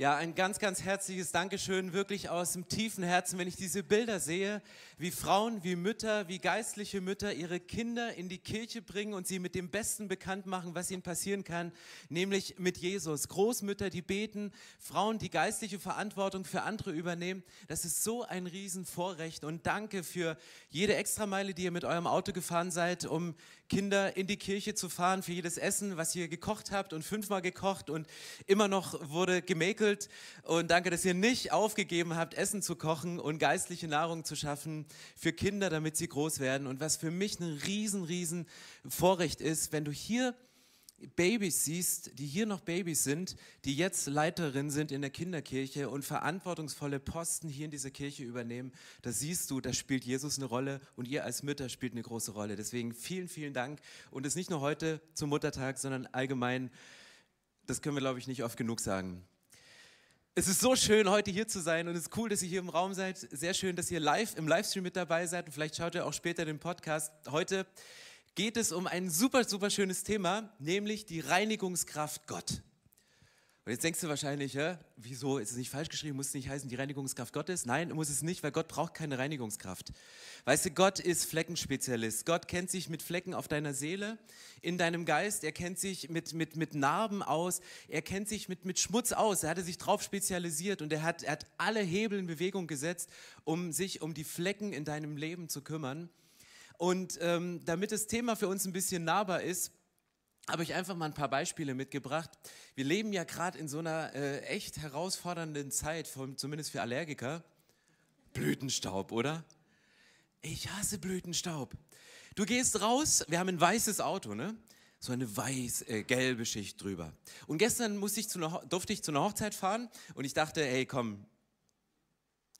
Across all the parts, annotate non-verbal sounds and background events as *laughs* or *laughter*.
Ja, ein ganz, ganz herzliches Dankeschön, wirklich aus dem tiefen Herzen, wenn ich diese Bilder sehe, wie Frauen, wie Mütter, wie geistliche Mütter ihre Kinder in die Kirche bringen und sie mit dem Besten bekannt machen, was ihnen passieren kann, nämlich mit Jesus. Großmütter, die beten, Frauen, die geistliche Verantwortung für andere übernehmen. Das ist so ein Riesenvorrecht und danke für jede Extrameile, die ihr mit eurem Auto gefahren seid, um Kinder in die Kirche zu fahren, für jedes Essen, was ihr gekocht habt und fünfmal gekocht und immer noch wurde gemäkelt. Und danke, dass ihr nicht aufgegeben habt, Essen zu kochen und geistliche Nahrung zu schaffen für Kinder, damit sie groß werden. Und was für mich ein riesen, riesen Vorrecht ist, wenn du hier Babys siehst, die hier noch Babys sind, die jetzt Leiterin sind in der Kinderkirche und verantwortungsvolle Posten hier in dieser Kirche übernehmen, da siehst du, da spielt Jesus eine Rolle und ihr als Mütter spielt eine große Rolle. Deswegen vielen, vielen Dank und es nicht nur heute zum Muttertag, sondern allgemein, das können wir, glaube ich, nicht oft genug sagen. Es ist so schön, heute hier zu sein und es ist cool, dass ihr hier im Raum seid. Sehr schön, dass ihr live im Livestream mit dabei seid und vielleicht schaut ihr auch später den Podcast. Heute geht es um ein super, super schönes Thema, nämlich die Reinigungskraft Gott. Und jetzt denkst du wahrscheinlich, ja, wieso ist es nicht falsch geschrieben, muss es nicht heißen, die Reinigungskraft Gottes? Nein, muss es nicht, weil Gott braucht keine Reinigungskraft. Weißt du, Gott ist Fleckenspezialist. Gott kennt sich mit Flecken auf deiner Seele, in deinem Geist. Er kennt sich mit, mit, mit Narben aus. Er kennt sich mit, mit Schmutz aus. Er hatte sich darauf spezialisiert und er hat, er hat alle Hebel in Bewegung gesetzt, um sich um die Flecken in deinem Leben zu kümmern. Und ähm, damit das Thema für uns ein bisschen nahbar ist, habe ich einfach mal ein paar Beispiele mitgebracht. Wir leben ja gerade in so einer äh, echt herausfordernden Zeit, von, zumindest für Allergiker. Blütenstaub, oder? Ich hasse Blütenstaub. Du gehst raus, wir haben ein weißes Auto, ne? So eine weiß-gelbe äh, Schicht drüber. Und gestern musste ich zu einer, durfte ich zu einer Hochzeit fahren und ich dachte, hey, komm,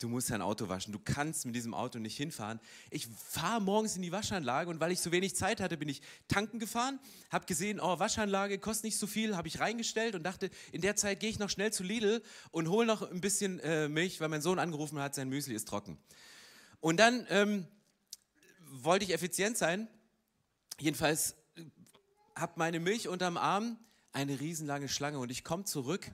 du musst dein Auto waschen, du kannst mit diesem Auto nicht hinfahren. Ich fahre morgens in die Waschanlage und weil ich so wenig Zeit hatte, bin ich tanken gefahren, habe gesehen, oh, Waschanlage kostet nicht so viel, habe ich reingestellt und dachte, in der Zeit gehe ich noch schnell zu Lidl und hole noch ein bisschen äh, Milch, weil mein Sohn angerufen hat, sein Müsli ist trocken. Und dann ähm, wollte ich effizient sein, jedenfalls äh, habe meine Milch unterm Arm, eine riesenlange Schlange und ich komme zurück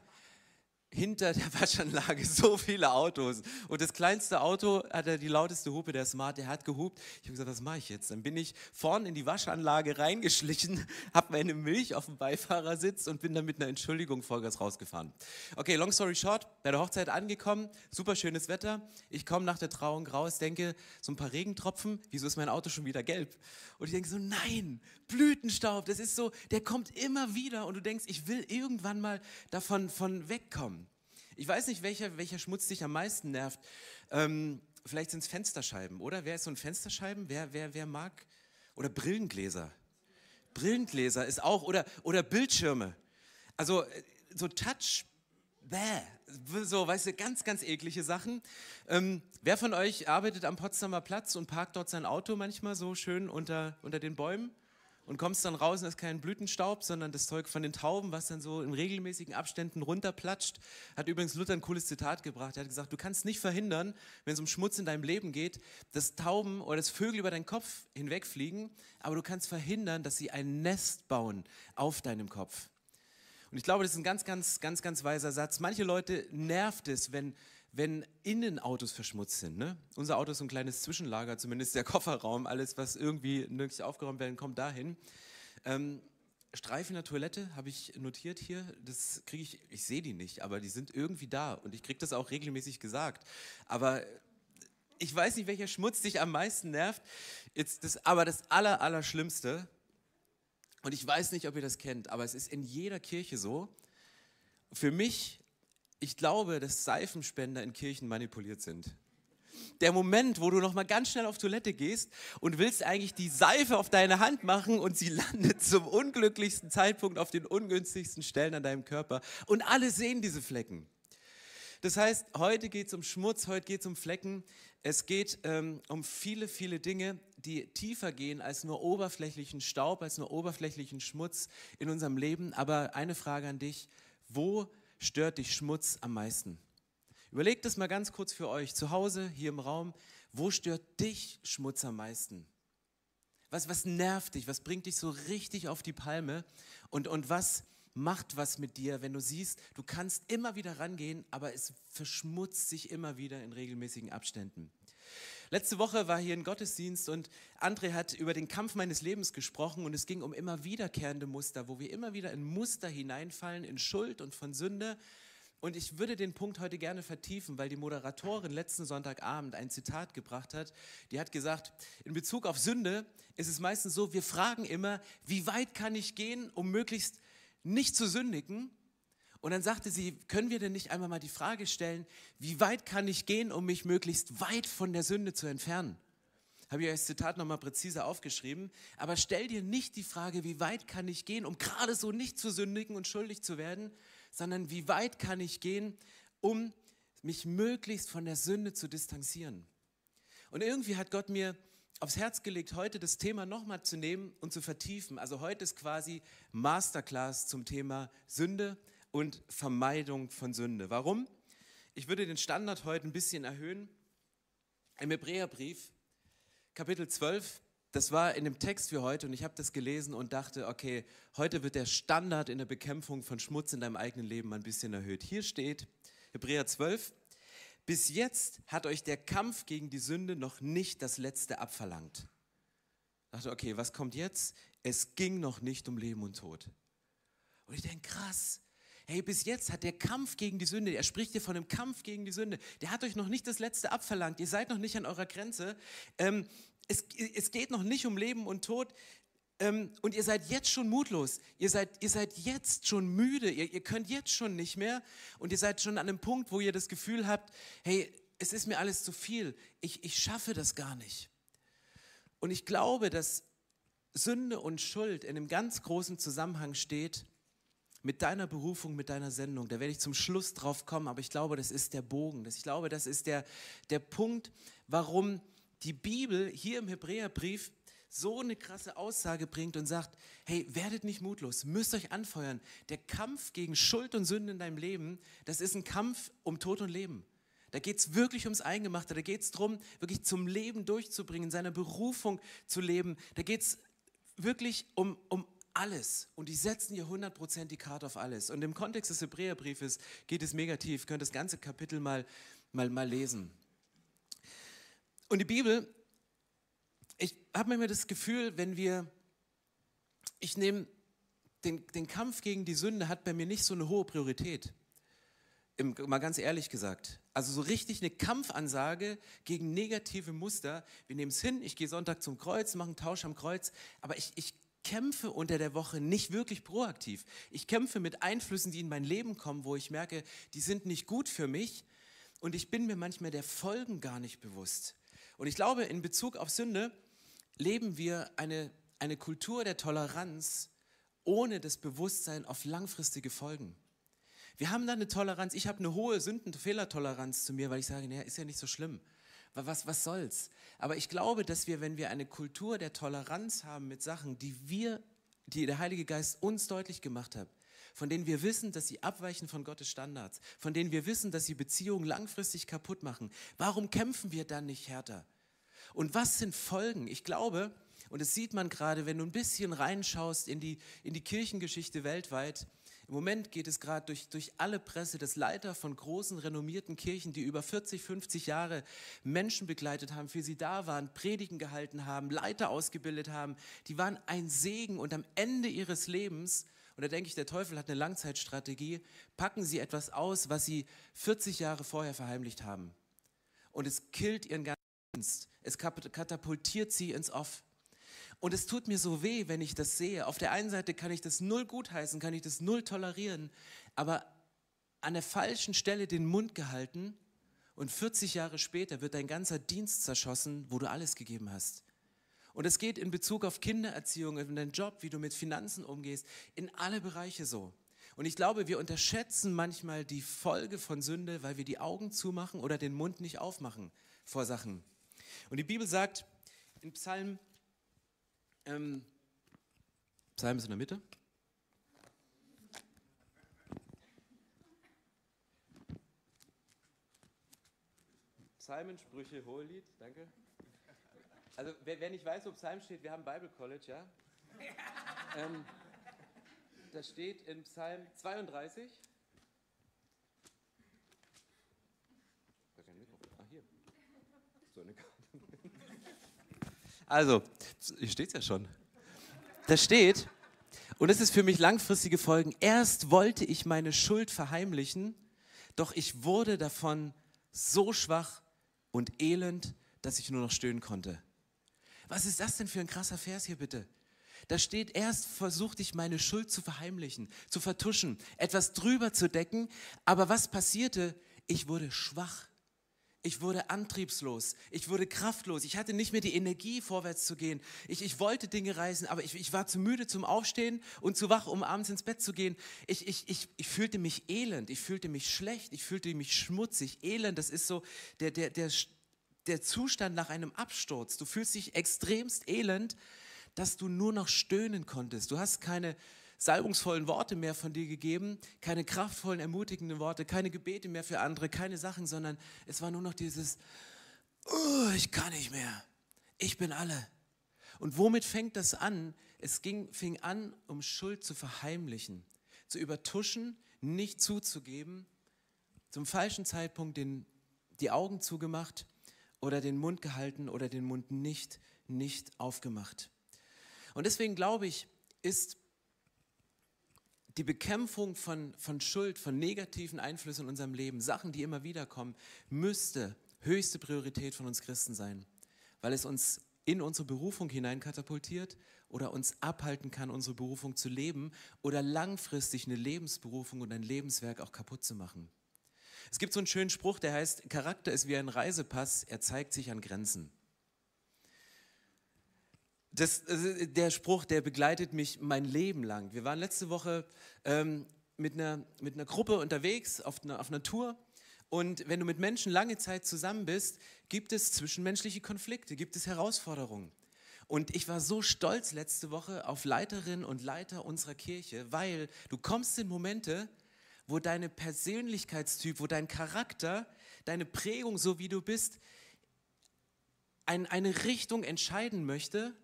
hinter der *laughs* Waschanlage so viele Autos. Und das kleinste Auto hatte die lauteste Hupe, der Smart, der hat gehupt. Ich habe gesagt, was mache ich jetzt? Dann bin ich vorne in die Waschanlage reingeschlichen, *laughs* habe meine Milch auf dem Beifahrersitz und bin dann mit einer Entschuldigung Vollgas rausgefahren. Okay, long story short, bei der Hochzeit angekommen, super schönes Wetter. Ich komme nach der Trauung raus, denke, so ein paar Regentropfen, wieso ist mein Auto schon wieder gelb? Und ich denke so, nein, Blütenstaub, das ist so, der kommt immer wieder und du denkst, ich will irgendwann mal davon von wegkommen. Ich weiß nicht, welcher, welcher Schmutz dich am meisten nervt. Ähm, vielleicht sind es Fensterscheiben, oder? Wer ist so ein Fensterscheiben? Wer, wer, wer mag? Oder Brillengläser. Brillengläser ist auch, oder, oder Bildschirme. Also äh, so Touch, bäh, so, weißt du, ganz, ganz eklige Sachen. Ähm, wer von euch arbeitet am Potsdamer Platz und parkt dort sein Auto manchmal so schön unter, unter den Bäumen? Und kommst dann raus und ist kein Blütenstaub, sondern das Zeug von den Tauben, was dann so in regelmäßigen Abständen runterplatscht. Hat übrigens Luther ein cooles Zitat gebracht. Er hat gesagt, du kannst nicht verhindern, wenn es um Schmutz in deinem Leben geht, dass Tauben oder dass Vögel über deinen Kopf hinwegfliegen, aber du kannst verhindern, dass sie ein Nest bauen auf deinem Kopf. Und ich glaube, das ist ein ganz, ganz, ganz, ganz weiser Satz. Manche Leute nervt es, wenn wenn Innenautos verschmutzt sind. Ne? Unser Auto ist so ein kleines Zwischenlager, zumindest der *laughs* Kofferraum. Alles, was irgendwie nirgends aufgeräumt werden, kommt dahin. Ähm, Streifen der Toilette habe ich notiert hier. Das kriege ich, ich sehe die nicht, aber die sind irgendwie da und ich kriege das auch regelmäßig gesagt. Aber ich weiß nicht, welcher Schmutz dich am meisten nervt. Jetzt das, aber das Aller, Allerschlimmste, und ich weiß nicht, ob ihr das kennt, aber es ist in jeder Kirche so. Für mich ich glaube, dass Seifenspender in Kirchen manipuliert sind. Der Moment, wo du noch mal ganz schnell auf Toilette gehst und willst eigentlich die Seife auf deine Hand machen und sie *laughs* landet zum unglücklichsten Zeitpunkt auf den ungünstigsten Stellen an deinem Körper und alle sehen diese Flecken. Das heißt, heute geht es um Schmutz, heute geht es um Flecken. Es geht ähm, um viele, viele Dinge, die tiefer gehen als nur oberflächlichen Staub, als nur oberflächlichen Schmutz in unserem Leben. Aber eine Frage an dich, wo stört dich Schmutz am meisten? Überlegt das mal ganz kurz für euch zu Hause, hier im Raum. Wo stört dich Schmutz am meisten? Was, was nervt dich? Was bringt dich so richtig auf die Palme? Und, und was macht was mit dir, wenn du siehst, du kannst immer wieder rangehen, aber es verschmutzt sich immer wieder in regelmäßigen Abständen. Letzte Woche war hier ein Gottesdienst und André hat über den Kampf meines Lebens gesprochen und es ging um immer wiederkehrende Muster, wo wir immer wieder in Muster hineinfallen, in Schuld und von Sünde. Und ich würde den Punkt heute gerne vertiefen, weil die Moderatorin letzten Sonntagabend ein Zitat gebracht hat. Die hat gesagt, in Bezug auf Sünde ist es meistens so, wir fragen immer, wie weit kann ich gehen, um möglichst nicht zu sündigen? Und dann sagte sie, können wir denn nicht einmal mal die Frage stellen, wie weit kann ich gehen, um mich möglichst weit von der Sünde zu entfernen? Habe ich euch das Zitat nochmal präzise aufgeschrieben. Aber stell dir nicht die Frage, wie weit kann ich gehen, um gerade so nicht zu sündigen und schuldig zu werden, sondern wie weit kann ich gehen, um mich möglichst von der Sünde zu distanzieren. Und irgendwie hat Gott mir aufs Herz gelegt, heute das Thema nochmal zu nehmen und zu vertiefen. Also heute ist quasi Masterclass zum Thema Sünde und Vermeidung von Sünde. Warum? Ich würde den Standard heute ein bisschen erhöhen. Im Hebräerbrief, Kapitel 12, das war in dem Text für heute und ich habe das gelesen und dachte, okay, heute wird der Standard in der Bekämpfung von Schmutz in deinem eigenen Leben ein bisschen erhöht. Hier steht, Hebräer 12, bis jetzt hat euch der Kampf gegen die Sünde noch nicht das Letzte abverlangt. Ich dachte, okay, was kommt jetzt? Es ging noch nicht um Leben und Tod. Und ich denke, krass, hey, bis jetzt hat der Kampf gegen die Sünde, er spricht hier von einem Kampf gegen die Sünde, der hat euch noch nicht das Letzte abverlangt, ihr seid noch nicht an eurer Grenze, ähm, es, es geht noch nicht um Leben und Tod, ähm, und ihr seid jetzt schon mutlos, ihr seid, ihr seid jetzt schon müde, ihr, ihr könnt jetzt schon nicht mehr. Und ihr seid schon an einem Punkt, wo ihr das Gefühl habt, hey, es ist mir alles zu viel, ich, ich schaffe das gar nicht. Und ich glaube, dass Sünde und Schuld in einem ganz großen Zusammenhang steht mit deiner Berufung, mit deiner Sendung. Da werde ich zum Schluss drauf kommen, aber ich glaube, das ist der Bogen. Ich glaube, das ist der, der Punkt, warum die Bibel hier im Hebräerbrief so eine krasse Aussage bringt und sagt, hey, werdet nicht mutlos, müsst euch anfeuern. Der Kampf gegen Schuld und Sünde in deinem Leben, das ist ein Kampf um Tod und Leben. Da geht es wirklich ums Eingemachte, da geht es darum, wirklich zum Leben durchzubringen, seiner Berufung zu leben. Da geht es wirklich um, um alles und die setzen hier 100% die Karte auf alles. Und im Kontext des Hebräerbriefes geht es mega tief. Ihr könnt das ganze Kapitel mal, mal, mal lesen. Und die Bibel, ich habe immer das Gefühl, wenn wir, ich nehme, den, den Kampf gegen die Sünde hat bei mir nicht so eine hohe Priorität. Im, mal ganz ehrlich gesagt. Also so richtig eine Kampfansage gegen negative Muster. Wir nehmen es hin, ich gehe Sonntag zum Kreuz, mache einen Tausch am Kreuz, aber ich, ich kämpfe unter der Woche nicht wirklich proaktiv. Ich kämpfe mit Einflüssen, die in mein Leben kommen, wo ich merke, die sind nicht gut für mich und ich bin mir manchmal der Folgen gar nicht bewusst. Und ich glaube, in Bezug auf Sünde leben wir eine, eine Kultur der Toleranz ohne das Bewusstsein auf langfristige Folgen. Wir haben da eine Toleranz, ich habe eine hohe Sünden- Fehlertoleranz zu mir, weil ich sage, naja, ist ja nicht so schlimm was, was soll's? Aber ich glaube, dass wir, wenn wir eine Kultur der Toleranz haben mit Sachen, die wir, die der Heilige Geist uns deutlich gemacht hat, von denen wir wissen, dass sie abweichen von Gottes Standards, von denen wir wissen, dass sie Beziehungen langfristig kaputt machen, warum kämpfen wir dann nicht härter? Und was sind Folgen? Ich glaube, und das sieht man gerade, wenn du ein bisschen reinschaust in die, in die Kirchengeschichte weltweit, im Moment geht es gerade durch, durch alle Presse, dass Leiter von großen, renommierten Kirchen, die über 40, 50 Jahre Menschen begleitet haben, für sie da waren, Predigen gehalten haben, Leiter ausgebildet haben, die waren ein Segen und am Ende ihres Lebens, und da denke ich, der Teufel hat eine Langzeitstrategie, packen sie etwas aus, was sie 40 Jahre vorher verheimlicht haben. Und es killt ihren ganzen Dienst. Es katapultiert sie ins Off. Und es tut mir so weh, wenn ich das sehe. Auf der einen Seite kann ich das null gutheißen, kann ich das null tolerieren, aber an der falschen Stelle den Mund gehalten und 40 Jahre später wird dein ganzer Dienst zerschossen, wo du alles gegeben hast. Und es geht in Bezug auf Kindererziehung, in deinen Job, wie du mit Finanzen umgehst, in alle Bereiche so. Und ich glaube, wir unterschätzen manchmal die Folge von Sünde, weil wir die Augen zumachen oder den Mund nicht aufmachen vor Sachen. Und die Bibel sagt in Psalm ähm, Psalm ist in der Mitte. Psalmen, Sprüche, Hohelied, danke. Also wer, wer, nicht weiß, wo Psalm steht, wir haben Bible College, ja? *laughs* ähm, das steht in Psalm 32. Ah, hier. So eine Karte. *laughs* *laughs* Also, hier steht es ja schon. Da steht, und es ist für mich langfristige Folgen, erst wollte ich meine Schuld verheimlichen, doch ich wurde davon so schwach und elend, dass ich nur noch stöhnen konnte. Was ist das denn für ein krasser Vers hier bitte? Da steht, erst versuchte ich meine Schuld zu verheimlichen, zu vertuschen, etwas drüber zu decken, aber was passierte? Ich wurde schwach. Ich wurde antriebslos, ich wurde kraftlos, ich hatte nicht mehr die Energie, vorwärts zu gehen. Ich, ich wollte Dinge reißen, aber ich, ich war zu müde zum Aufstehen und zu wach, um abends ins Bett zu gehen. Ich, ich, ich, ich fühlte mich elend, ich fühlte mich schlecht, ich fühlte mich schmutzig. Elend, das ist so der, der, der, der Zustand nach einem Absturz. Du fühlst dich extremst elend, dass du nur noch stöhnen konntest. Du hast keine salbungsvollen Worte mehr von dir gegeben, keine kraftvollen, ermutigenden Worte, keine Gebete mehr für andere, keine Sachen, sondern es war nur noch dieses, oh, ich kann nicht mehr, ich bin alle. Und womit fängt das an? Es ging, fing an, um Schuld zu verheimlichen, zu übertuschen, nicht zuzugeben, zum falschen Zeitpunkt den, die Augen zugemacht oder den Mund gehalten oder den Mund nicht, nicht aufgemacht. Und deswegen glaube ich, ist die Bekämpfung von, von Schuld, von negativen Einflüssen in unserem Leben, Sachen, die immer wieder kommen, müsste höchste Priorität von uns Christen sein, weil es uns in unsere Berufung hineinkatapultiert oder uns abhalten kann, unsere Berufung zu leben oder langfristig eine Lebensberufung und ein Lebenswerk auch kaputt zu machen. Es gibt so einen schönen Spruch, der heißt, Charakter ist wie ein Reisepass, er zeigt sich an Grenzen das, der Spruch, der begleitet mich mein Leben lang. Wir waren letzte Woche ähm, mit, einer, mit einer Gruppe unterwegs auf einer, auf einer Tour. Und wenn du mit Menschen lange Zeit zusammen bist, gibt es zwischenmenschliche Konflikte, gibt es Herausforderungen. Und ich war so stolz letzte Woche auf Leiterinnen und Leiter unserer Kirche, weil du kommst in Momente, wo deine Persönlichkeitstyp, wo dein Charakter, deine Prägung, so wie du bist, ein, eine Richtung entscheiden möchte,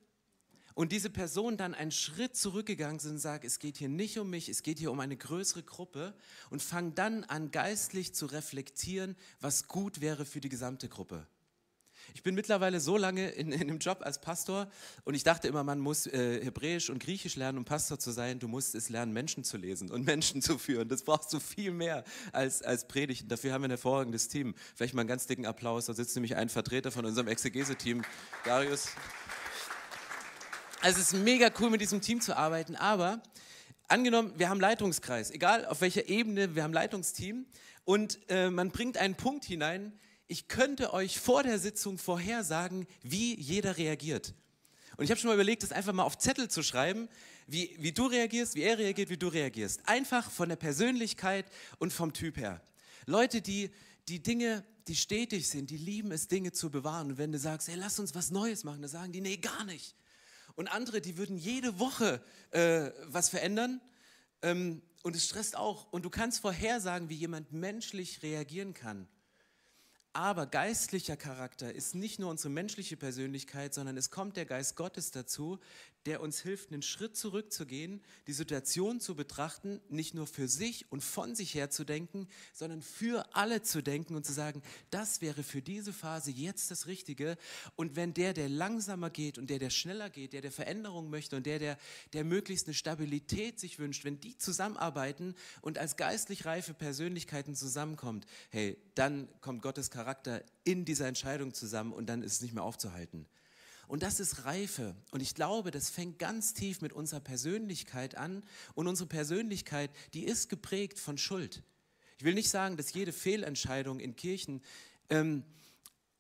und diese Person dann einen Schritt zurückgegangen sind und sagt, es geht hier nicht um mich, es geht hier um eine größere Gruppe und fangen dann an, geistlich zu reflektieren, was gut wäre für die gesamte Gruppe. Ich bin mittlerweile so lange in, in einem Job als Pastor und ich dachte immer, man muss äh, Hebräisch und Griechisch lernen, um Pastor zu sein. Du musst es lernen, Menschen zu lesen und Menschen zu führen. Das brauchst du viel mehr als, als Predigten. Dafür haben wir ein hervorragendes Team. Vielleicht mal einen ganz dicken Applaus. Da sitzt nämlich ein Vertreter von unserem Exegese-Team, Darius. Also es ist mega cool, mit diesem Team zu arbeiten, aber angenommen, wir haben Leitungskreis, egal auf welcher Ebene, wir haben Leitungsteam und äh, man bringt einen Punkt hinein, ich könnte euch vor der Sitzung vorhersagen, wie jeder reagiert. Und ich habe schon mal überlegt, das einfach mal auf Zettel zu schreiben, wie, wie du reagierst, wie er reagiert, wie du reagierst. Einfach von der Persönlichkeit und vom Typ her. Leute, die, die Dinge, die stetig sind, die lieben es, Dinge zu bewahren. Und wenn du sagst, hey, lass uns was Neues machen, dann sagen die, nee, gar nicht. Und andere, die würden jede Woche äh, was verändern. Ähm, und es stresst auch. Und du kannst vorhersagen, wie jemand menschlich reagieren kann. Aber geistlicher Charakter ist nicht nur unsere menschliche Persönlichkeit, sondern es kommt der Geist Gottes dazu, der uns hilft, einen Schritt zurückzugehen, die Situation zu betrachten, nicht nur für sich und von sich her zu denken, sondern für alle zu denken und zu sagen, das wäre für diese Phase jetzt das Richtige. Und wenn der, der langsamer geht und der, der schneller geht, der, der Veränderung möchte und der, der, der möglichst eine Stabilität sich wünscht, wenn die zusammenarbeiten und als geistlich reife Persönlichkeiten zusammenkommt, hey, dann kommt Gottes Charakter in dieser Entscheidung zusammen und dann ist es nicht mehr aufzuhalten. Und das ist Reife. Und ich glaube, das fängt ganz tief mit unserer Persönlichkeit an. Und unsere Persönlichkeit, die ist geprägt von Schuld. Ich will nicht sagen, dass jede Fehlentscheidung in Kirchen ähm,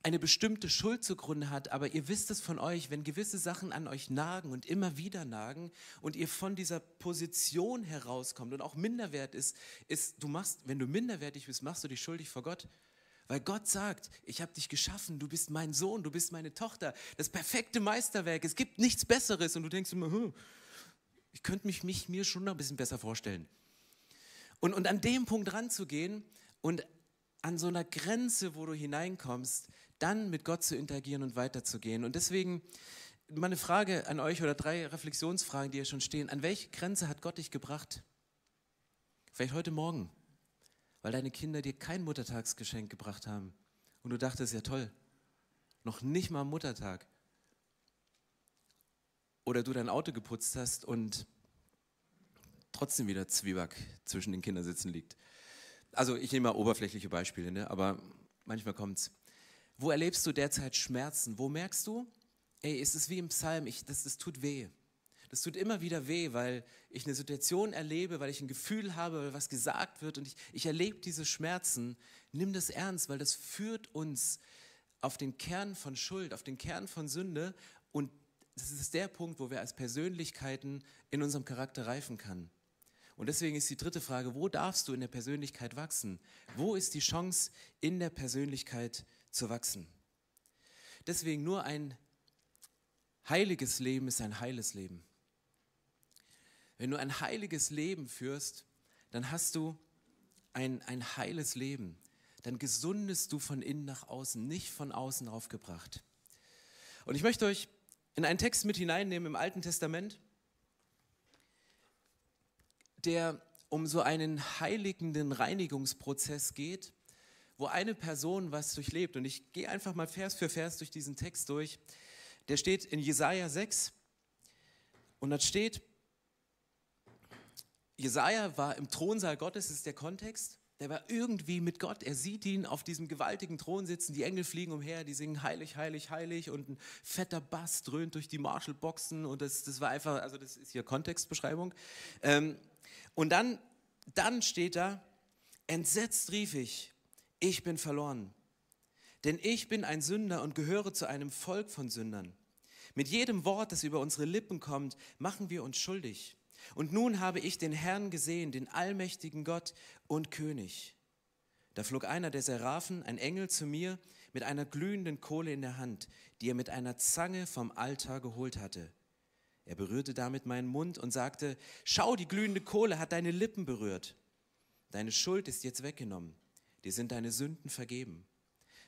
eine bestimmte Schuld zugrunde hat, aber ihr wisst es von euch, wenn gewisse Sachen an euch nagen und immer wieder nagen und ihr von dieser Position herauskommt und auch minderwert ist, ist, du machst, wenn du minderwertig bist, machst du dich schuldig vor Gott. Weil Gott sagt, ich habe dich geschaffen, du bist mein Sohn, du bist meine Tochter, das perfekte Meisterwerk, es gibt nichts Besseres. Und du denkst immer, hm, ich könnte mich, mich mir schon noch ein bisschen besser vorstellen. Und, und an dem Punkt ranzugehen und an so einer Grenze, wo du hineinkommst, dann mit Gott zu interagieren und weiterzugehen. Und deswegen mal eine Frage an euch oder drei Reflexionsfragen, die hier schon stehen. An welche Grenze hat Gott dich gebracht? Vielleicht heute Morgen, weil deine Kinder dir kein Muttertagsgeschenk gebracht haben und du dachtest, ja toll, noch nicht mal am Muttertag. Oder du dein Auto geputzt hast und trotzdem wieder Zwieback zwischen den Kindersitzen liegt. Also ich nehme mal oberflächliche Beispiele, ne? aber manchmal kommt es. Wo erlebst du derzeit Schmerzen? Wo merkst du, ey, es ist wie im Psalm, ich, das, das tut weh. Das tut immer wieder weh, weil ich eine Situation erlebe, weil ich ein Gefühl habe, weil was gesagt wird und ich, ich erlebe diese Schmerzen. Nimm das ernst, weil das führt uns auf den Kern von Schuld, auf den Kern von Sünde und das ist der Punkt, wo wir als Persönlichkeiten in unserem Charakter reifen können. Und deswegen ist die dritte Frage, wo darfst du in der Persönlichkeit wachsen? Wo ist die Chance, in der Persönlichkeit zu wachsen? Deswegen nur ein heiliges Leben ist ein heiles Leben. Wenn du ein heiliges Leben führst, dann hast du ein, ein heiles Leben. Dann gesundest du von innen nach außen, nicht von außen aufgebracht. Und ich möchte euch in einen Text mit hineinnehmen im Alten Testament, der um so einen heiligenden Reinigungsprozess geht, wo eine Person was durchlebt. Und ich gehe einfach mal Vers für Vers durch diesen Text durch. Der steht in Jesaja 6 und da steht, Jesaja war im Thronsaal Gottes, das ist der Kontext der war irgendwie mit Gott. Er sieht ihn auf diesem gewaltigen Thron sitzen, die Engel fliegen umher, die singen heilig, heilig, heilig und ein fetter Bass dröhnt durch die Marshall-Boxen und das, das war einfach, also das ist hier Kontextbeschreibung. Ähm, und dann, dann steht da, entsetzt rief ich, ich bin verloren, denn ich bin ein Sünder und gehöre zu einem Volk von Sündern. Mit jedem Wort, das über unsere Lippen kommt, machen wir uns schuldig. Und nun habe ich den Herrn gesehen, den allmächtigen Gott und König. Da flog einer der Seraphen, ein Engel, zu mir mit einer glühenden Kohle in der Hand, die er mit einer Zange vom Altar geholt hatte. Er berührte damit meinen Mund und sagte, schau, die glühende Kohle hat deine Lippen berührt. Deine Schuld ist jetzt weggenommen, dir sind deine Sünden vergeben.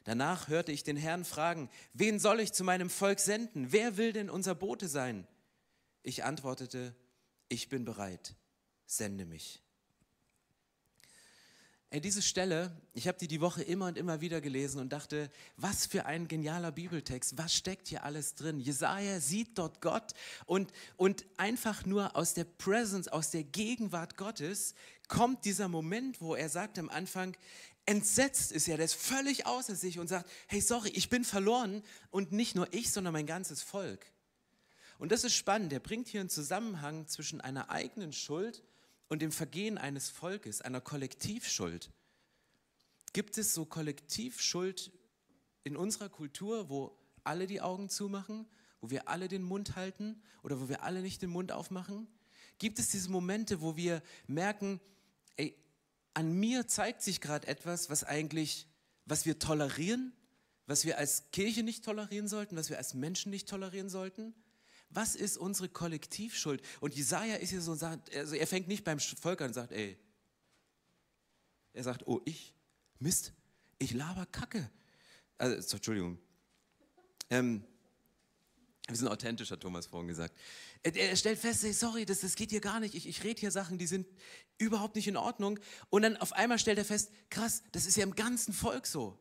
Danach hörte ich den Herrn fragen, wen soll ich zu meinem Volk senden? Wer will denn unser Bote sein? Ich antwortete, ich bin bereit, sende mich. Ey, diese Stelle, ich habe die die Woche immer und immer wieder gelesen und dachte, was für ein genialer Bibeltext, was steckt hier alles drin? Jesaja sieht dort Gott und, und einfach nur aus der Presence, aus der Gegenwart Gottes kommt dieser Moment, wo er sagt am Anfang, entsetzt ist er, der ist völlig außer sich und sagt, hey, sorry, ich bin verloren und nicht nur ich, sondern mein ganzes Volk. Und das ist spannend. Er bringt hier einen Zusammenhang zwischen einer eigenen Schuld und dem Vergehen eines Volkes, einer Kollektivschuld. Gibt es so Kollektivschuld in unserer Kultur, wo alle die Augen zumachen, wo wir alle den Mund halten oder wo wir alle nicht den Mund aufmachen? Gibt es diese Momente, wo wir merken, ey, an mir zeigt sich gerade etwas, was eigentlich, was wir tolerieren, was wir als Kirche nicht tolerieren sollten, was wir als Menschen nicht tolerieren sollten? Was ist unsere Kollektivschuld? Und Jesaja ist hier so, also er fängt nicht beim Volk an und sagt, ey, er sagt, oh, ich, Mist, ich laber Kacke. Also, Entschuldigung. Ähm, wir sind authentisch, hat Thomas vorhin gesagt. Er, er stellt fest, ey, sorry, das, das geht hier gar nicht. Ich, ich rede hier Sachen, die sind überhaupt nicht in Ordnung. Und dann auf einmal stellt er fest, krass, das ist ja im ganzen Volk so.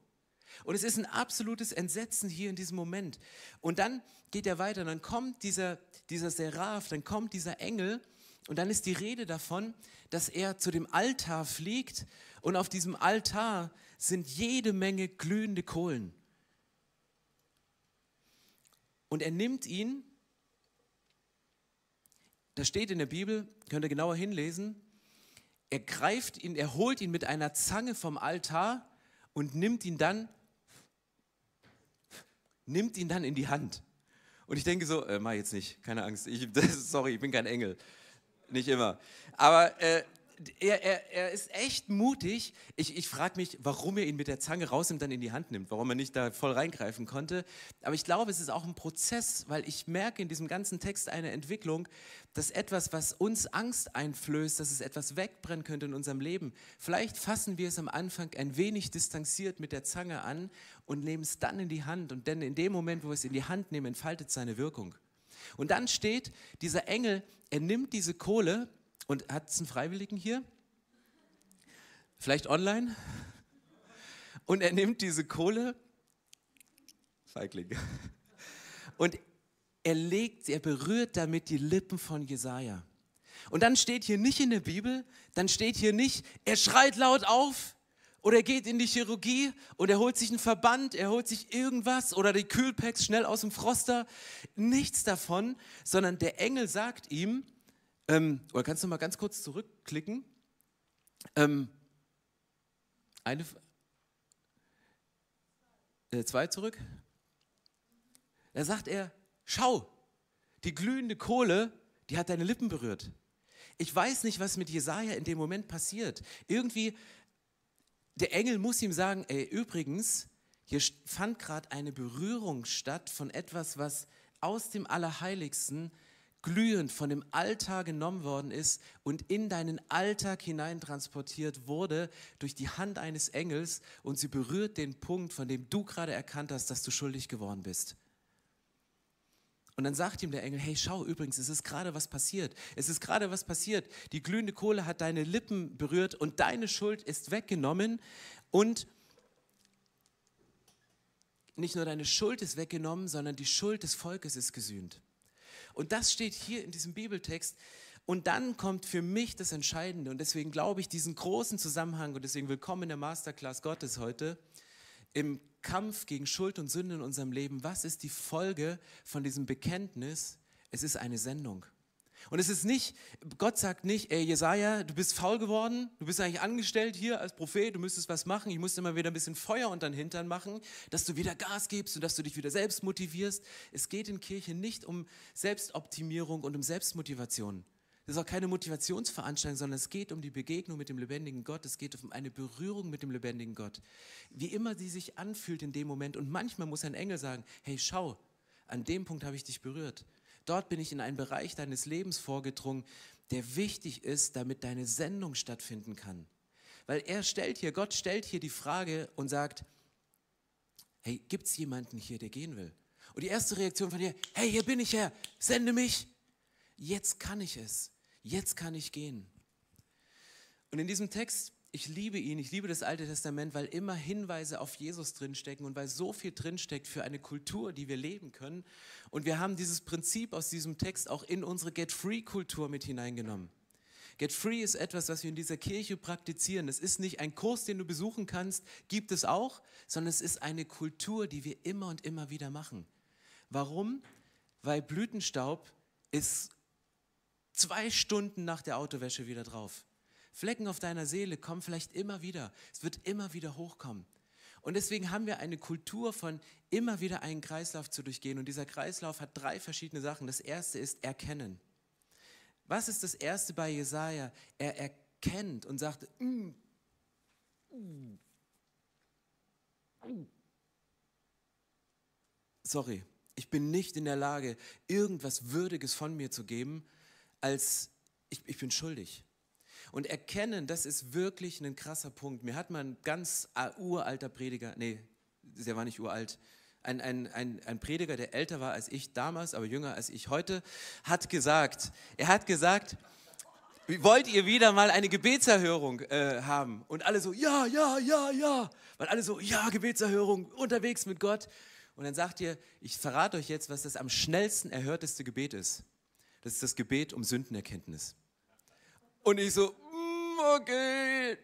Und es ist ein absolutes Entsetzen hier in diesem Moment. Und dann geht er weiter, dann kommt dieser, dieser Seraph, dann kommt dieser Engel und dann ist die Rede davon, dass er zu dem Altar fliegt und auf diesem Altar sind jede Menge glühende Kohlen. Und er nimmt ihn, das steht in der Bibel, könnt ihr genauer hinlesen, er greift ihn, er holt ihn mit einer Zange vom Altar und nimmt ihn dann nimmt ihn dann in die Hand. Und ich denke so, äh, mach jetzt nicht, keine Angst, ich, das, *laughs* sorry, ich bin kein Engel. Nicht immer. Aber äh, er, er, er ist echt mutig. Ich, ich frage mich, warum er ihn mit der Zange rausnimmt, dann in die Hand nimmt, warum er nicht da voll reingreifen konnte. Aber ich glaube, es ist auch ein Prozess, weil ich merke in diesem ganzen Text eine Entwicklung, dass etwas, was uns Angst einflößt, dass es etwas wegbrennen könnte in unserem Leben. Vielleicht fassen wir es am Anfang ein wenig distanziert mit der Zange an und nehmen es dann in die Hand. Und denn in dem Moment, wo wir es in die Hand nehmen, entfaltet seine Wirkung. Und dann steht, dieser Engel, er nimmt diese Kohle und hat es einen Freiwilligen hier? Vielleicht online? Und er nimmt diese Kohle, Feigling, und er legt, er berührt damit die Lippen von Jesaja. Und dann steht hier nicht in der Bibel, dann steht hier nicht, er schreit laut auf oder er geht in die Chirurgie und er holt sich einen Verband, er holt sich irgendwas oder die Kühlpacks schnell aus dem Froster. Nichts davon, sondern der Engel sagt ihm, ähm, oder kannst du mal ganz kurz zurückklicken? Ähm, eine, äh, zwei zurück. Da sagt er, schau, die glühende Kohle, die hat deine Lippen berührt. Ich weiß nicht, was mit Jesaja in dem Moment passiert. Irgendwie, der Engel muss ihm sagen: Ey, übrigens, hier fand gerade eine Berührung statt von etwas, was aus dem Allerheiligsten glühend von dem Altar genommen worden ist und in deinen Alltag hineintransportiert wurde durch die Hand eines Engels und sie berührt den Punkt, von dem du gerade erkannt hast, dass du schuldig geworden bist. Und dann sagt ihm der Engel, hey, schau übrigens, es ist gerade was passiert. Es ist gerade was passiert. Die glühende Kohle hat deine Lippen berührt und deine Schuld ist weggenommen. Und nicht nur deine Schuld ist weggenommen, sondern die Schuld des Volkes ist gesühnt. Und das steht hier in diesem Bibeltext. Und dann kommt für mich das Entscheidende. Und deswegen glaube ich diesen großen Zusammenhang und deswegen willkommen in der Masterclass Gottes heute im Kampf gegen Schuld und Sünde in unserem Leben, was ist die Folge von diesem Bekenntnis? Es ist eine Sendung. Und es ist nicht, Gott sagt nicht, ey Jesaja, du bist faul geworden, du bist eigentlich angestellt hier als Prophet, du müsstest was machen, ich muss immer wieder ein bisschen Feuer unter den Hintern machen, dass du wieder Gas gibst und dass du dich wieder selbst motivierst. Es geht in Kirche nicht um Selbstoptimierung und um Selbstmotivation. Das ist auch keine Motivationsveranstaltung, sondern es geht um die Begegnung mit dem lebendigen Gott. Es geht um eine Berührung mit dem lebendigen Gott. Wie immer sie sich anfühlt in dem Moment. Und manchmal muss ein Engel sagen, hey, schau, an dem Punkt habe ich dich berührt. Dort bin ich in einen Bereich deines Lebens vorgedrungen, der wichtig ist, damit deine Sendung stattfinden kann. Weil er stellt hier, Gott stellt hier die Frage und sagt, hey, gibt es jemanden hier, der gehen will? Und die erste Reaktion von dir, hey, hier bin ich Herr, sende mich. Jetzt kann ich es jetzt kann ich gehen. Und in diesem Text, ich liebe ihn, ich liebe das Alte Testament, weil immer Hinweise auf Jesus drinstecken und weil so viel drinsteckt für eine Kultur, die wir leben können. Und wir haben dieses Prinzip aus diesem Text auch in unsere Get-Free-Kultur mit hineingenommen. Get Free ist etwas, was wir in dieser Kirche praktizieren. Es ist nicht ein Kurs, den du besuchen kannst, gibt es auch, sondern es ist eine Kultur, die wir immer und immer wieder machen. Warum? Weil Blütenstaub ist zwei Stunden nach der Autowäsche wieder drauf. Flecken auf deiner Seele kommen vielleicht immer wieder. Es wird immer wieder hochkommen. Und deswegen haben wir eine Kultur von immer wieder einen Kreislauf zu durchgehen. Und dieser Kreislauf hat drei verschiedene Sachen. Das erste ist Erkennen. Was ist das erste bei Jesaja? Er erkennt und sagt, mm, mm, mm. sorry, ich bin nicht in der Lage, irgendwas Würdiges von mir zu geben, als ich, ich bin schuldig. Und erkennen, das ist wirklich ein krasser Punkt. Mir hat mal ein ganz uralter Prediger, nee, der war nicht uralt, ein, ein, ein, ein Prediger, der älter war als ich damals, aber jünger als ich heute, hat gesagt, er hat gesagt, wollt ihr wieder mal eine Gebetserhörung äh, haben? Und alle so, ja, ja, ja, ja. Weil alle so, ja, Gebetserhörung, unterwegs mit Gott. Und dann sagt ihr, ich verrate euch jetzt, was das am schnellsten erhörteste Gebet ist. Das ist das Gebet um Sündenerkenntnis. Und ich so, mm, okay.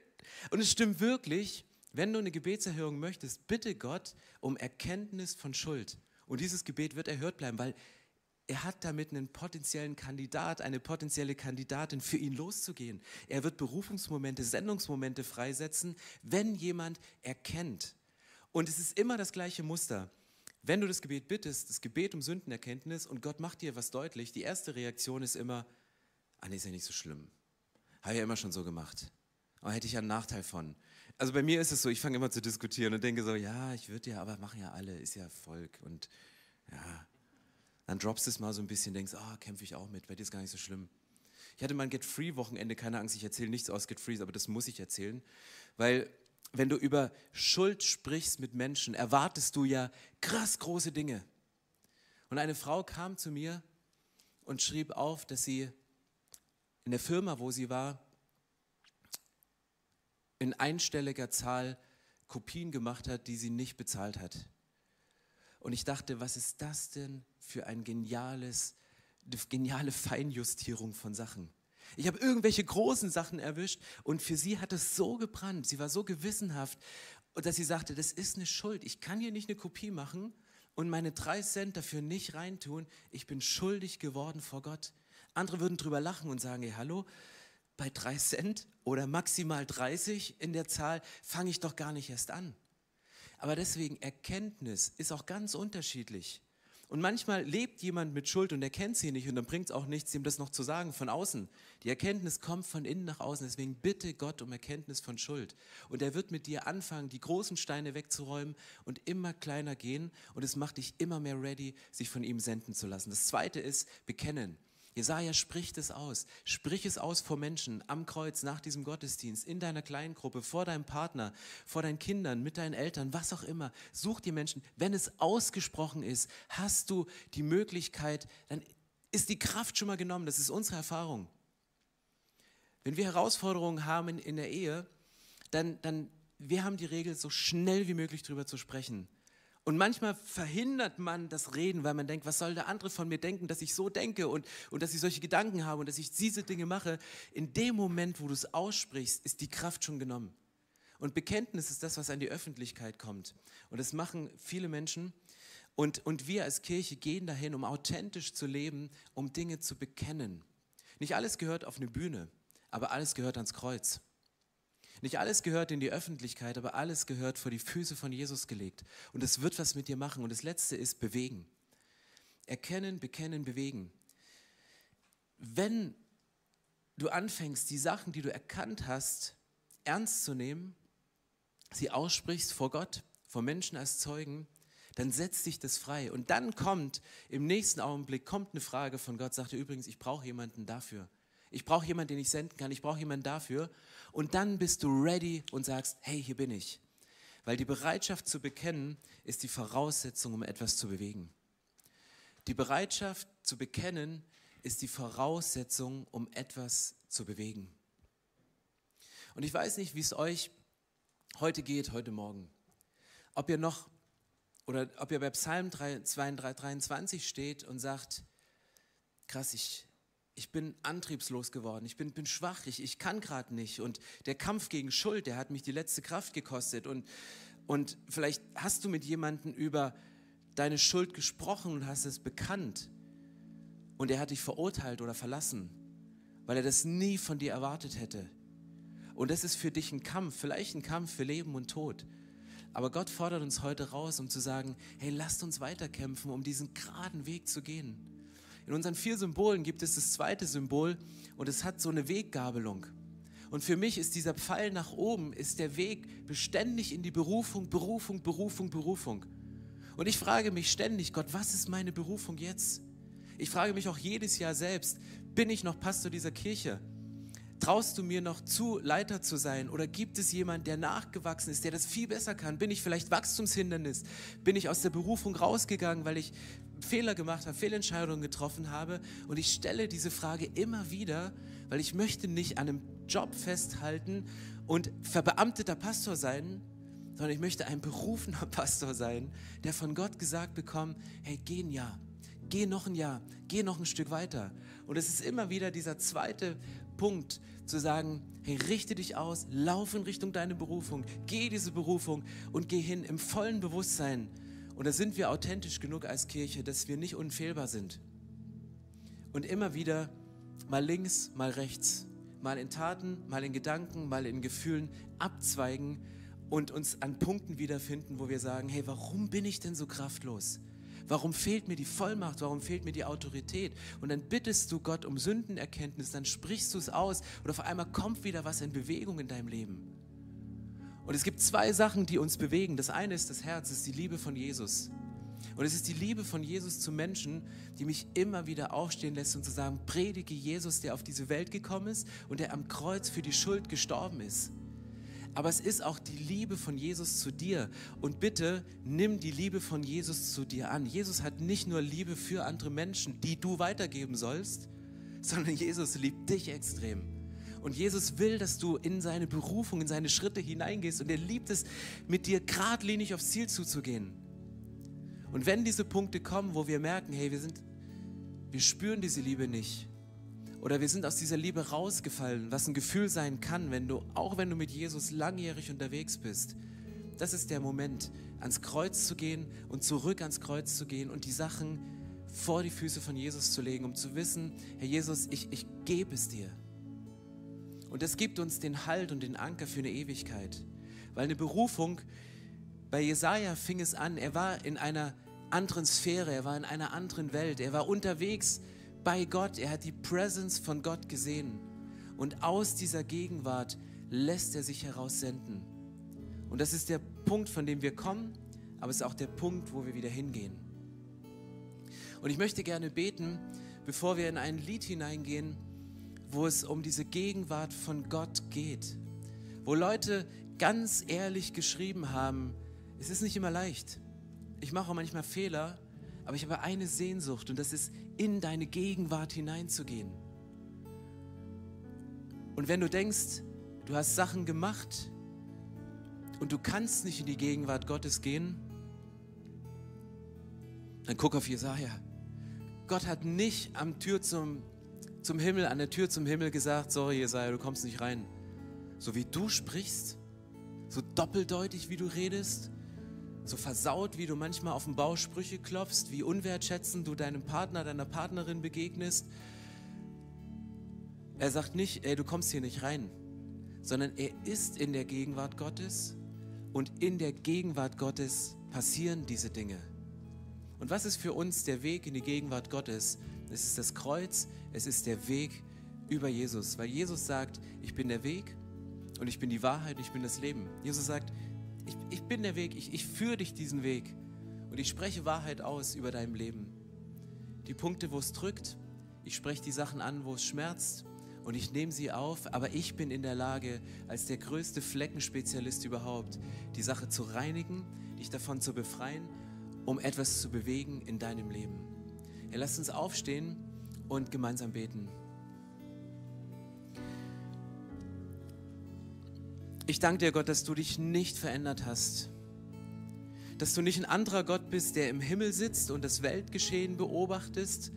Und es stimmt wirklich, wenn du eine Gebetserhörung möchtest, bitte Gott um Erkenntnis von Schuld. Und dieses Gebet wird erhört bleiben, weil er hat damit einen potenziellen Kandidat, eine potenzielle Kandidatin für ihn loszugehen. Er wird Berufungsmomente, Sendungsmomente freisetzen, wenn jemand erkennt. Und es ist immer das gleiche Muster. Wenn du das Gebet bittest, das Gebet um Sündenerkenntnis und Gott macht dir was deutlich, die erste Reaktion ist immer, ah nee, ist ja nicht so schlimm. Habe ja immer schon so gemacht. Aber hätte ich ja einen Nachteil von. Also bei mir ist es so, ich fange immer zu diskutieren und denke so, ja, ich würde ja, aber machen ja alle, ist ja Volk und ja. Dann droppst du es mal so ein bisschen, denkst, ah, oh, kämpfe ich auch mit, bei dir ist gar nicht so schlimm. Ich hatte mein Get Free Wochenende, keine Angst, ich erzähle nichts aus Get Free, aber das muss ich erzählen, weil wenn du über Schuld sprichst mit Menschen, erwartest du ja krass große Dinge. Und eine Frau kam zu mir und schrieb auf, dass sie in der Firma, wo sie war, in einstelliger Zahl Kopien gemacht hat, die sie nicht bezahlt hat. Und ich dachte, was ist das denn für ein geniales, geniale Feinjustierung von Sachen? Ich habe irgendwelche großen Sachen erwischt und für sie hat es so gebrannt. Sie war so gewissenhaft, dass sie sagte, das ist eine Schuld. Ich kann hier nicht eine Kopie machen und meine drei Cent dafür nicht reintun. Ich bin schuldig geworden vor Gott. Andere würden drüber lachen und sagen, hey, hallo, bei drei Cent oder maximal 30 in der Zahl fange ich doch gar nicht erst an. Aber deswegen, Erkenntnis ist auch ganz unterschiedlich. Und manchmal lebt jemand mit Schuld und er kennt sie nicht und dann bringt es auch nichts, ihm das noch zu sagen von außen. Die Erkenntnis kommt von innen nach außen. Deswegen bitte Gott um Erkenntnis von Schuld. Und er wird mit dir anfangen, die großen Steine wegzuräumen und immer kleiner gehen. Und es macht dich immer mehr ready, sich von ihm senden zu lassen. Das zweite ist bekennen. Jesaja spricht es aus. Sprich es aus vor Menschen am Kreuz, nach diesem Gottesdienst, in deiner Kleingruppe, vor deinem Partner, vor deinen Kindern, mit deinen Eltern, was auch immer. Such die Menschen. Wenn es ausgesprochen ist, hast du die Möglichkeit, dann ist die Kraft schon mal genommen. Das ist unsere Erfahrung. Wenn wir Herausforderungen haben in, der Ehe, dann, dann wir haben die Regel, so schnell wie möglich darüber zu sprechen. Und manchmal verhindert man das Reden, weil man denkt, was soll der andere von mir denken, dass ich so denke und, und dass ich solche Gedanken habe und dass ich diese Dinge mache. In dem Moment, wo du es aussprichst, ist die Kraft schon genommen. Und Bekenntnis ist das, was an die Öffentlichkeit kommt. Und das machen viele Menschen. Und, und wir als Kirche gehen dahin, um authentisch zu leben, um Dinge zu bekennen. Nicht alles gehört auf eine Bühne, aber alles gehört ans Kreuz. Nicht alles gehört in die Öffentlichkeit, aber alles gehört vor die Füße von Jesus gelegt. Und es wird was mit dir machen. Und das Letzte ist bewegen. Erkennen, bekennen, bewegen. Wenn du anfängst, die Sachen, die du erkannt hast, ernst zu nehmen, sie aussprichst vor Gott, vor Menschen als Zeugen, dann setzt dich das frei. Und dann kommt im nächsten Augenblick kommt eine Frage von Gott, sagt er übrigens, ich brauche jemanden dafür. Ich brauche jemanden, den ich senden kann. Ich brauche jemanden dafür. Und dann bist du ready und sagst, hey, hier bin ich. Weil die Bereitschaft zu bekennen ist die Voraussetzung, um etwas zu bewegen. Die Bereitschaft zu bekennen ist die Voraussetzung, um etwas zu bewegen. Und ich weiß nicht, wie es euch heute geht, heute Morgen. Ob ihr noch oder ob ihr bei Psalm 23 steht und sagt, krass, ich, ich bin antriebslos geworden, ich bin, bin schwach, ich, ich kann gerade nicht. Und der Kampf gegen Schuld, der hat mich die letzte Kraft gekostet. Und, und vielleicht hast du mit jemandem über deine Schuld gesprochen und hast es bekannt. Und er hat dich verurteilt oder verlassen, weil er das nie von dir erwartet hätte. Und das ist für dich ein Kampf, vielleicht ein Kampf für Leben und Tod. Aber Gott fordert uns heute raus, um zu sagen, hey, lasst uns weiterkämpfen, um diesen geraden Weg zu gehen. In unseren vier Symbolen gibt es das zweite Symbol und es hat so eine Weggabelung. Und für mich ist dieser Pfeil nach oben, ist der Weg beständig in die Berufung, Berufung, Berufung, Berufung. Und ich frage mich ständig, Gott, was ist meine Berufung jetzt? Ich frage mich auch jedes Jahr selbst, bin ich noch Pastor dieser Kirche? Traust du mir noch zu, Leiter zu sein? Oder gibt es jemanden, der nachgewachsen ist, der das viel besser kann? Bin ich vielleicht Wachstumshindernis? Bin ich aus der Berufung rausgegangen, weil ich Fehler gemacht habe, Fehlentscheidungen getroffen habe. Und ich stelle diese Frage immer wieder, weil ich möchte nicht an einem Job festhalten und verbeamteter Pastor sein, sondern ich möchte ein berufener *laughs* Pastor sein, der von Gott gesagt bekommt, hey, geh ein Jahr, geh noch ein Jahr, geh noch ein Stück weiter. Und es ist immer wieder dieser zweite Punkt, zu sagen, hey, richte dich aus, lauf in Richtung deiner Berufung, geh diese Berufung und geh hin im vollen Bewusstsein, und da sind wir authentisch genug als Kirche, dass wir nicht unfehlbar sind. Und immer wieder mal links, mal rechts, mal in Taten, mal in Gedanken, mal in Gefühlen abzweigen und uns an Punkten wiederfinden, wo wir sagen, hey, warum bin ich denn so kraftlos? Warum fehlt mir die Vollmacht? Warum fehlt mir die Autorität? Und dann bittest du Gott um Sündenerkenntnis, dann sprichst du es aus und auf einmal kommt wieder was in Bewegung in deinem Leben. Und es gibt zwei Sachen, die uns bewegen. Das eine ist das Herz, ist die Liebe von Jesus. Und es ist die Liebe von Jesus zu Menschen, die mich immer wieder aufstehen lässt und zu sagen, predige Jesus, der auf diese Welt gekommen ist und der am Kreuz für die Schuld gestorben ist. aber es ist auch die Liebe von Jesus zu dir. Und bitte nimm die Liebe von Jesus zu dir an. Jesus hat nicht nur Liebe für andere Menschen, die du weitergeben sollst, *laughs* sondern Jesus liebt dich extrem. Und Jesus will, dass du in seine Berufung, in seine Schritte hineingehst. Und er liebt es, mit dir geradlinig aufs Ziel zuzugehen. Und wenn diese Punkte kommen, wo wir merken, hey, wir sind, wir spüren diese Liebe nicht, oder wir sind aus dieser Liebe rausgefallen, was ein Gefühl sein kann, wenn du, auch wenn du mit Jesus langjährig unterwegs bist. Das ist der Moment, ans Kreuz zu gehen und zurück ans Kreuz zu gehen und die Sachen vor die Füße von Jesus zu legen, um zu wissen, Herr Jesus, ich, ich gebe es dir. Und das gibt uns den Halt und den Anker für eine Ewigkeit. Weil eine Berufung, bei Jesaja fing es an, er war in einer anderen Sphäre, er war in einer anderen Welt, er war unterwegs bei Gott, er hat die Presence von Gott gesehen. Und aus dieser Gegenwart lässt er sich heraussenden. Und das ist der Punkt, von dem wir kommen, aber es ist auch der Punkt, wo wir wieder hingehen. Und ich möchte gerne beten, bevor wir in ein Lied hineingehen, wo es um diese Gegenwart von Gott geht. Wo Leute ganz ehrlich geschrieben haben, es ist nicht immer leicht. Ich mache auch manchmal Fehler, aber ich habe eine Sehnsucht und das ist, in deine Gegenwart hineinzugehen. Und wenn du denkst, du hast Sachen gemacht und du kannst nicht in die Gegenwart Gottes gehen, dann guck auf Jesaja. Gott hat nicht am Tür zum, zum Himmel, an der Tür zum Himmel gesagt, sorry Jesaja, du kommst nicht rein. So wie du sprichst, so doppeldeutig wie du redest, so versaut, wie du manchmal auf den Bau Sprüche klopfst, wie unwertschätzend du deinem Partner, deiner Partnerin begegnest. Er sagt nicht, ey, du kommst hier nicht rein, sondern er ist in der Gegenwart Gottes und in der Gegenwart Gottes passieren diese Dinge. Und was ist für uns der Weg in die Gegenwart Gottes? Es ist das Kreuz, es ist der Weg über Jesus, weil Jesus sagt, ich bin der Weg und ich bin die Wahrheit, ich bin das Leben. Jesus sagt, ich, ich bin der Weg, ich, ich führe dich diesen Weg und ich spreche Wahrheit aus über dein Leben. Die Punkte, wo es drückt, ich spreche die Sachen an, wo es schmerzt und ich nehme sie auf, aber ich bin in der Lage, als der größte Fleckenspezialist überhaupt, die Sache zu reinigen, dich davon zu befreien, um etwas zu bewegen in deinem Leben. Ja, lass uns aufstehen und gemeinsam beten. Ich danke dir, Gott, dass du dich nicht verändert hast. Dass du nicht ein anderer Gott bist, der im Himmel sitzt und das Weltgeschehen beobachtest,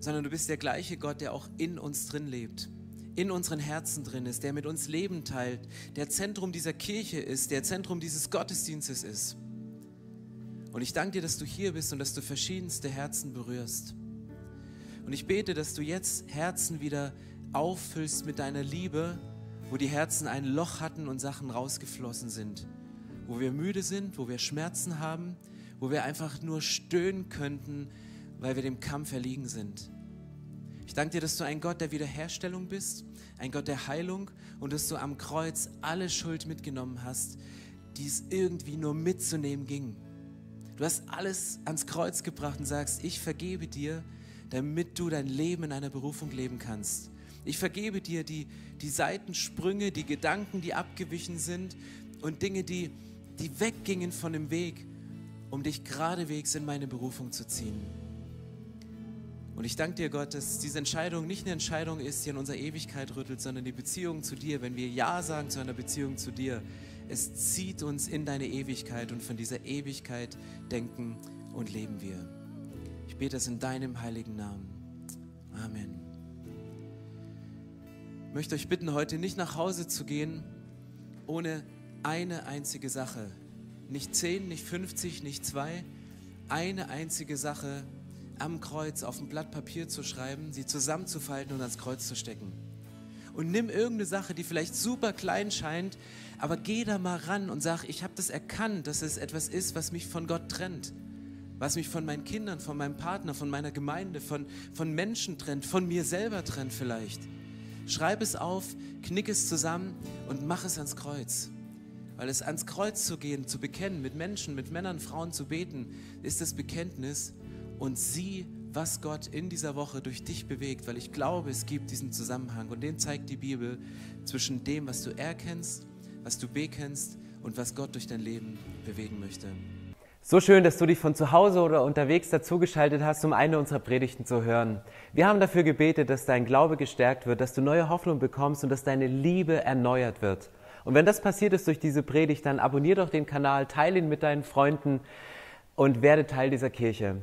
sondern du bist der gleiche Gott, der auch in uns drin lebt, in unseren Herzen drin ist, der mit uns Leben teilt, der Zentrum dieser Kirche ist, der Zentrum dieses Gottesdienstes ist. Und ich danke dir, dass du hier bist und dass du verschiedenste Herzen berührst. Und ich bete, dass du jetzt Herzen wieder auffüllst mit deiner Liebe, wo die Herzen ein Loch hatten und Sachen rausgeflossen sind, wo wir müde sind, wo wir Schmerzen haben, wo wir einfach nur stöhnen könnten, weil wir dem Kampf erliegen sind. Ich danke dir, dass du ein Gott der Wiederherstellung bist, ein Gott der Heilung und dass du am Kreuz alle Schuld mitgenommen hast, die es irgendwie nur mitzunehmen ging. Du hast alles ans Kreuz gebracht und sagst, ich vergebe dir, damit du dein Leben in einer Berufung leben kannst. Ich vergebe dir die, die Seitensprünge, die Gedanken, die abgewichen sind und Dinge, die, die weggingen von dem Weg, um dich geradewegs in meine Berufung zu ziehen. Und ich danke dir, Gott, dass diese Entscheidung nicht eine Entscheidung ist, die an unserer Ewigkeit rüttelt, sondern die Beziehung zu dir. Wenn wir Ja sagen zu einer Beziehung zu dir, es zieht uns in deine Ewigkeit und von dieser Ewigkeit denken und leben wir. Ich bete es in deinem heiligen Namen. Amen möchte euch bitten, heute nicht nach Hause zu gehen ohne eine einzige Sache. Nicht zehn, nicht 50, nicht zwei. Eine einzige Sache am Kreuz auf ein Blatt Papier zu schreiben, sie zusammenzufalten und ans Kreuz zu stecken. Und nimm irgendeine Sache, die vielleicht super klein scheint, aber geh da mal ran und sag, ich habe das erkannt, dass es etwas ist, was mich von Gott trennt. Was mich von meinen Kindern, von meinem Partner, von meiner Gemeinde, von, von Menschen trennt, von mir selber trennt vielleicht. Schreib es auf, knick es zusammen und mach es ans Kreuz. Weil es ans Kreuz zu gehen, zu bekennen, mit Menschen, mit Männern, Frauen zu beten, ist das Bekenntnis und sie was Gott in dieser Woche durch dich bewegt, weil ich glaube, es gibt diesen Zusammenhang und den zeigt die Bibel zwischen dem, was du erkennst, was du bekennst und was Gott durch dein Leben bewegen möchte. So schön, dass du dich von zu Hause oder unterwegs dazugeschaltet hast, um eine unserer Predigten zu hören. Wir haben dafür gebetet, dass dein Glaube gestärkt wird, dass du neue Hoffnung bekommst und dass deine Liebe erneuert wird. Und wenn das passiert ist durch diese Predigt, dann abonnier doch den Kanal, teile ihn mit deinen Freunden und werde Teil dieser Kirche.